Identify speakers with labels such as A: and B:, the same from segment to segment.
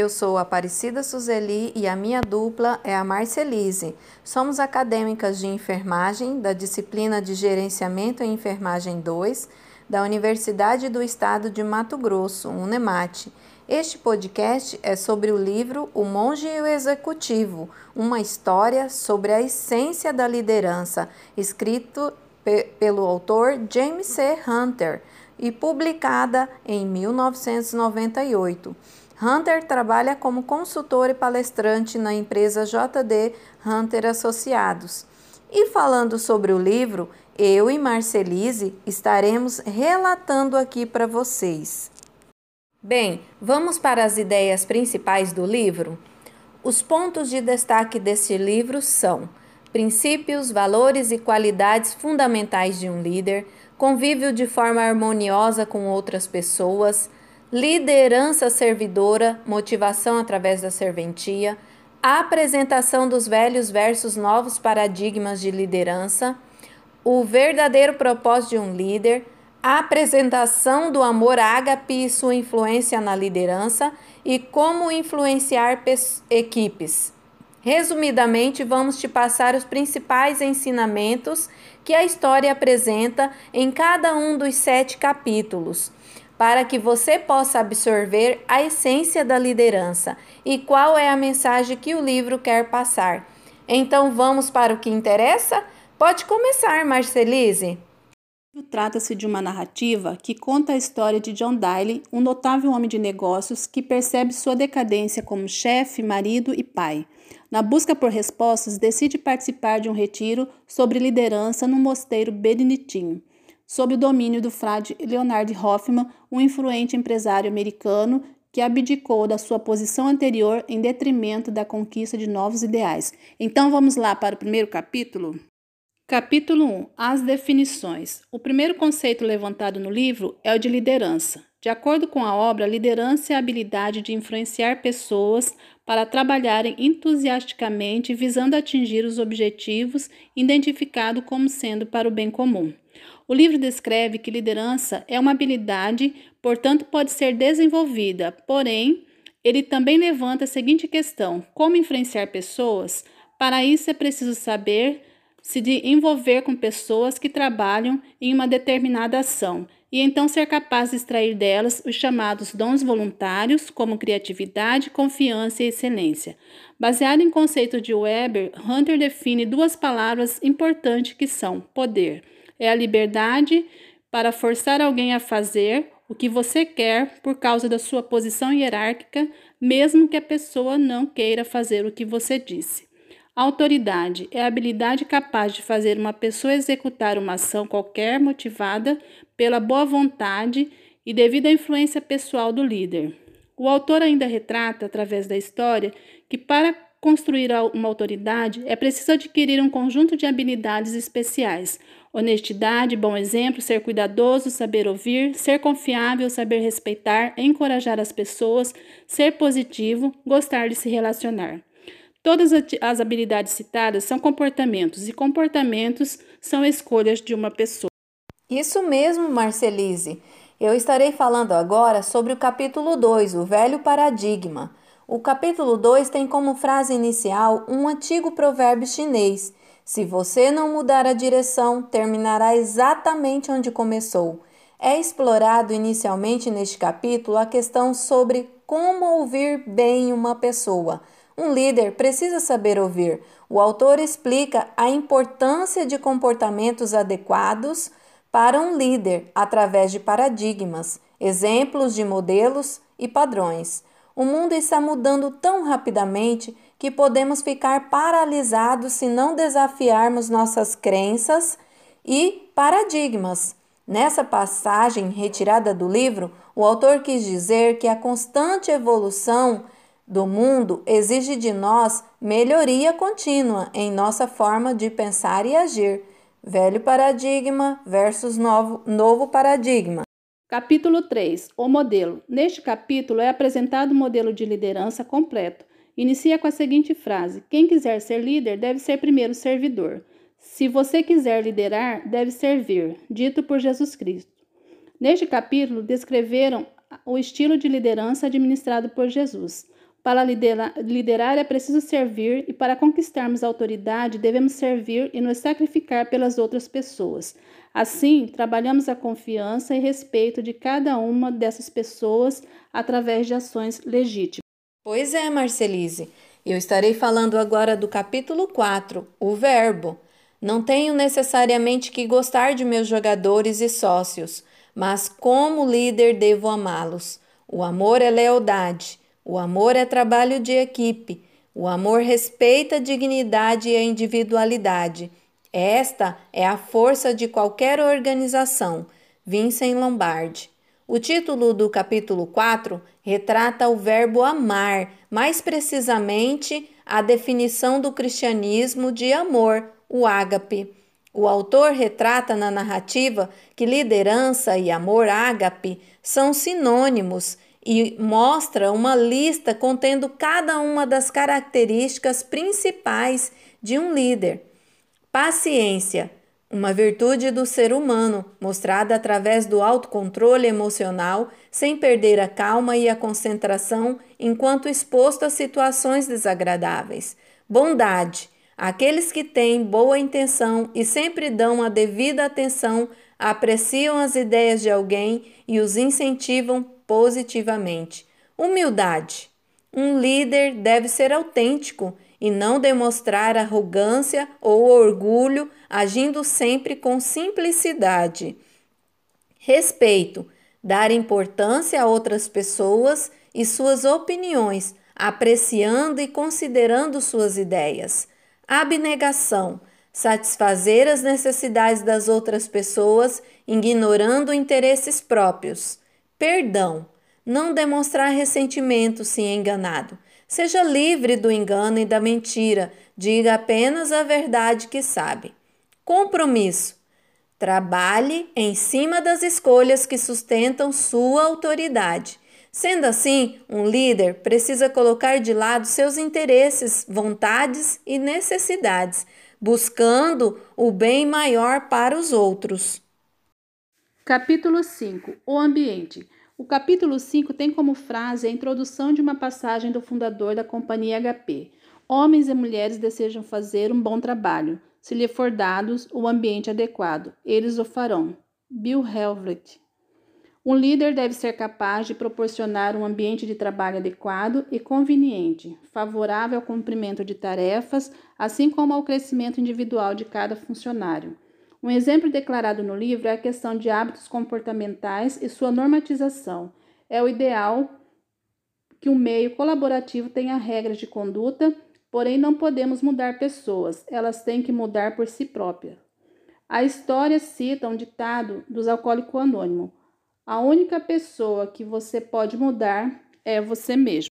A: eu sou Aparecida Suzeli e a minha dupla é a Marcelise. Somos acadêmicas de enfermagem da disciplina de Gerenciamento em Enfermagem 2 da Universidade do Estado de Mato Grosso, UNEMAT. Este podcast é sobre o livro O Monge e o Executivo, uma história sobre a essência da liderança, escrito pe pelo autor James C. Hunter e publicada em 1998. Hunter trabalha como consultor e palestrante na empresa JD Hunter Associados. E falando sobre o livro, eu e Marcelise estaremos relatando aqui para vocês. Bem, vamos para as ideias principais do livro? Os pontos de destaque deste livro são princípios, valores e qualidades fundamentais de um líder, convívio de forma harmoniosa com outras pessoas, liderança servidora, motivação através da serventia, apresentação dos velhos versus novos paradigmas de liderança, o verdadeiro propósito de um líder, apresentação do amor ágape e sua influência na liderança e como influenciar equipes. Resumidamente, vamos te passar os principais ensinamentos que a história apresenta em cada um dos sete capítulos para que você possa absorver a essência da liderança e qual é a mensagem que o livro quer passar. Então vamos para o que interessa? Pode começar, Marcelise.
B: Trata-se de uma narrativa que conta a história de John Daly, um notável homem de negócios que percebe sua decadência como chefe, marido e pai. Na busca por respostas, decide participar de um retiro sobre liderança no mosteiro beneditinho sob o domínio do frade Leonard Hoffman, um influente empresário americano que abdicou da sua posição anterior em detrimento da conquista de novos ideais. Então vamos lá para o primeiro capítulo? Capítulo 1 As definições. O primeiro conceito levantado no livro é o de liderança. De acordo com a obra, liderança é a habilidade de influenciar pessoas para trabalharem entusiasticamente visando atingir os objetivos identificados como sendo para o bem comum. O livro descreve que liderança é uma habilidade, portanto, pode ser desenvolvida, porém, ele também levanta a seguinte questão: como influenciar pessoas? Para isso é preciso saber se de envolver com pessoas que trabalham em uma determinada ação e então ser capaz de extrair delas os chamados dons voluntários, como criatividade, confiança e excelência. Baseado em conceito de Weber, Hunter define duas palavras importantes que são poder é a liberdade para forçar alguém a fazer o que você quer por causa da sua posição hierárquica, mesmo que a pessoa não queira fazer o que você disse. autoridade é a habilidade capaz de fazer uma pessoa executar uma ação qualquer motivada pela boa vontade e devido à influência pessoal do líder. O autor ainda retrata, através da história, que para construir uma autoridade é preciso adquirir um conjunto de habilidades especiais, Honestidade, bom exemplo, ser cuidadoso, saber ouvir, ser confiável, saber respeitar, encorajar as pessoas, ser positivo, gostar de se relacionar. Todas as habilidades citadas são comportamentos e comportamentos são escolhas de uma pessoa.
A: Isso mesmo, Marcelise. Eu estarei falando agora sobre o capítulo 2, o velho paradigma. O capítulo 2 tem como frase inicial um antigo provérbio chinês se você não mudar a direção, terminará exatamente onde começou. É explorado inicialmente neste capítulo a questão sobre como ouvir bem uma pessoa. Um líder precisa saber ouvir. O autor explica a importância de comportamentos adequados para um líder através de paradigmas, exemplos de modelos e padrões. O mundo está mudando tão rapidamente que podemos ficar paralisados se não desafiarmos nossas crenças e paradigmas. Nessa passagem retirada do livro, o autor quis dizer que a constante evolução do mundo exige de nós melhoria contínua em nossa forma de pensar e agir. Velho paradigma versus novo, novo paradigma.
B: Capítulo 3 O modelo. Neste capítulo é apresentado o modelo de liderança completo, Inicia com a seguinte frase: Quem quiser ser líder deve ser primeiro servidor. Se você quiser liderar, deve servir, dito por Jesus Cristo. Neste capítulo, descreveram o estilo de liderança administrado por Jesus. Para liderar, é preciso servir, e para conquistarmos a autoridade, devemos servir e nos sacrificar pelas outras pessoas. Assim, trabalhamos a confiança e respeito de cada uma dessas pessoas através de ações legítimas.
A: Pois é, Marcelise. Eu estarei falando agora do capítulo 4, o verbo. Não tenho necessariamente que gostar de meus jogadores e sócios, mas como líder devo amá-los. O amor é lealdade, o amor é trabalho de equipe, o amor respeita a dignidade e a individualidade. Esta é a força de qualquer organização. Vincent Lombardi. O título do capítulo 4 retrata o verbo amar, mais precisamente a definição do cristianismo de amor, o ágape. O autor retrata na narrativa que liderança e amor ágape são sinônimos e mostra uma lista contendo cada uma das características principais de um líder. Paciência uma virtude do ser humano, mostrada através do autocontrole emocional, sem perder a calma e a concentração enquanto exposto a situações desagradáveis. Bondade. Aqueles que têm boa intenção e sempre dão a devida atenção, apreciam as ideias de alguém e os incentivam positivamente. Humildade. Um líder deve ser autêntico e não demonstrar arrogância ou orgulho, agindo sempre com simplicidade. Respeito, dar importância a outras pessoas e suas opiniões, apreciando e considerando suas ideias. Abnegação, satisfazer as necessidades das outras pessoas, ignorando interesses próprios. Perdão, não demonstrar ressentimento se enganado Seja livre do engano e da mentira, diga apenas a verdade que sabe. Compromisso. Trabalhe em cima das escolhas que sustentam sua autoridade. Sendo assim, um líder precisa colocar de lado seus interesses, vontades e necessidades, buscando o bem maior para os outros.
B: Capítulo 5 O ambiente. O capítulo 5 tem como frase a introdução de uma passagem do fundador da companhia HP. Homens e mulheres desejam fazer um bom trabalho. Se lhe for dados o ambiente adequado, eles o farão. Bill Helvret. Um líder deve ser capaz de proporcionar um ambiente de trabalho adequado e conveniente, favorável ao cumprimento de tarefas, assim como ao crescimento individual de cada funcionário. Um exemplo declarado no livro é a questão de hábitos comportamentais e sua normatização. É o ideal que um meio colaborativo tenha regras de conduta, porém não podemos mudar pessoas, elas têm que mudar por si próprias. A história cita um ditado dos Alcoólicos Anônimos: A única pessoa que você pode mudar é você mesmo.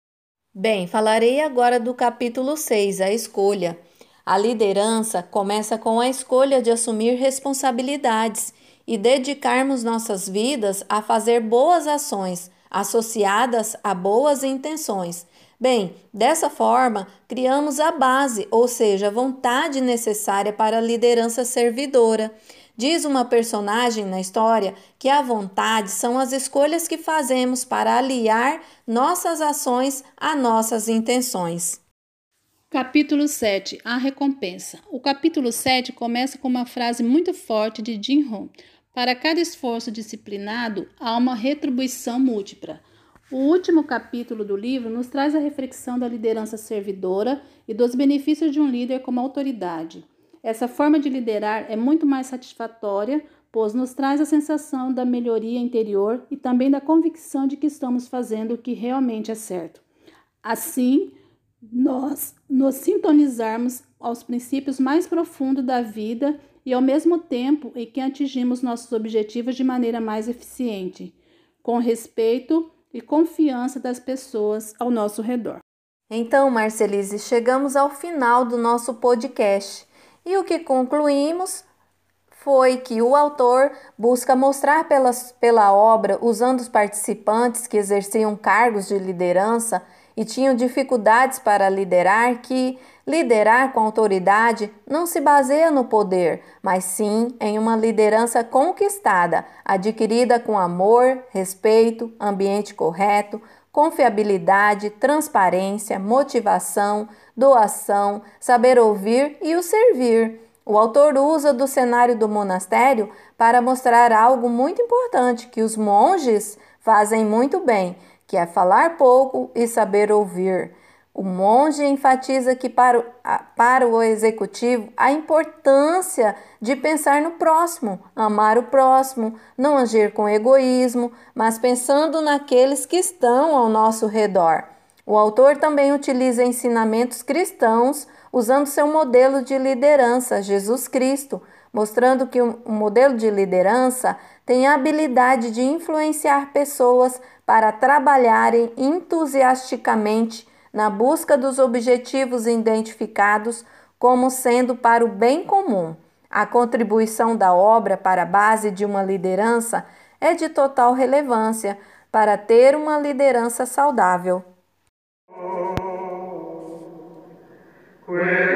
A: Bem, falarei agora do capítulo 6, a escolha. A liderança começa com a escolha de assumir responsabilidades e dedicarmos nossas vidas a fazer boas ações associadas a boas intenções. Bem, dessa forma, criamos a base, ou seja, a vontade necessária para a liderança servidora. Diz uma personagem na história que a vontade são as escolhas que fazemos para aliar nossas ações a nossas intenções.
B: Capítulo 7 A recompensa. O capítulo 7 começa com uma frase muito forte de Jim Rohn. Para cada esforço disciplinado, há uma retribuição múltipla. O último capítulo do livro nos traz a reflexão da liderança servidora e dos benefícios de um líder como autoridade. Essa forma de liderar é muito mais satisfatória, pois nos traz a sensação da melhoria interior e também da convicção de que estamos fazendo o que realmente é certo. Assim, nós nos sintonizarmos aos princípios mais profundos da vida e ao mesmo tempo em que atingimos nossos objetivos de maneira mais eficiente, com respeito e confiança das pessoas ao nosso redor.
A: Então, Marcelise, chegamos ao final do nosso podcast e o que concluímos foi que o autor busca mostrar pelas, pela obra, usando os participantes que exerciam cargos de liderança, e tinham dificuldades para liderar, que liderar com autoridade não se baseia no poder, mas sim em uma liderança conquistada, adquirida com amor, respeito, ambiente correto, confiabilidade, transparência, motivação, doação, saber ouvir e o servir. O autor usa do cenário do monastério para mostrar algo muito importante que os monges fazem muito bem, que é falar pouco e saber ouvir. O monge enfatiza que para, para o executivo a importância de pensar no próximo, amar o próximo, não agir com egoísmo, mas pensando naqueles que estão ao nosso redor. O autor também utiliza ensinamentos cristãos usando seu modelo de liderança, Jesus Cristo, mostrando que o modelo de liderança tem a habilidade de influenciar pessoas para trabalharem entusiasticamente na busca dos objetivos identificados como sendo para o bem comum. A contribuição da obra para a base de uma liderança é de total relevância para ter uma liderança saudável. Where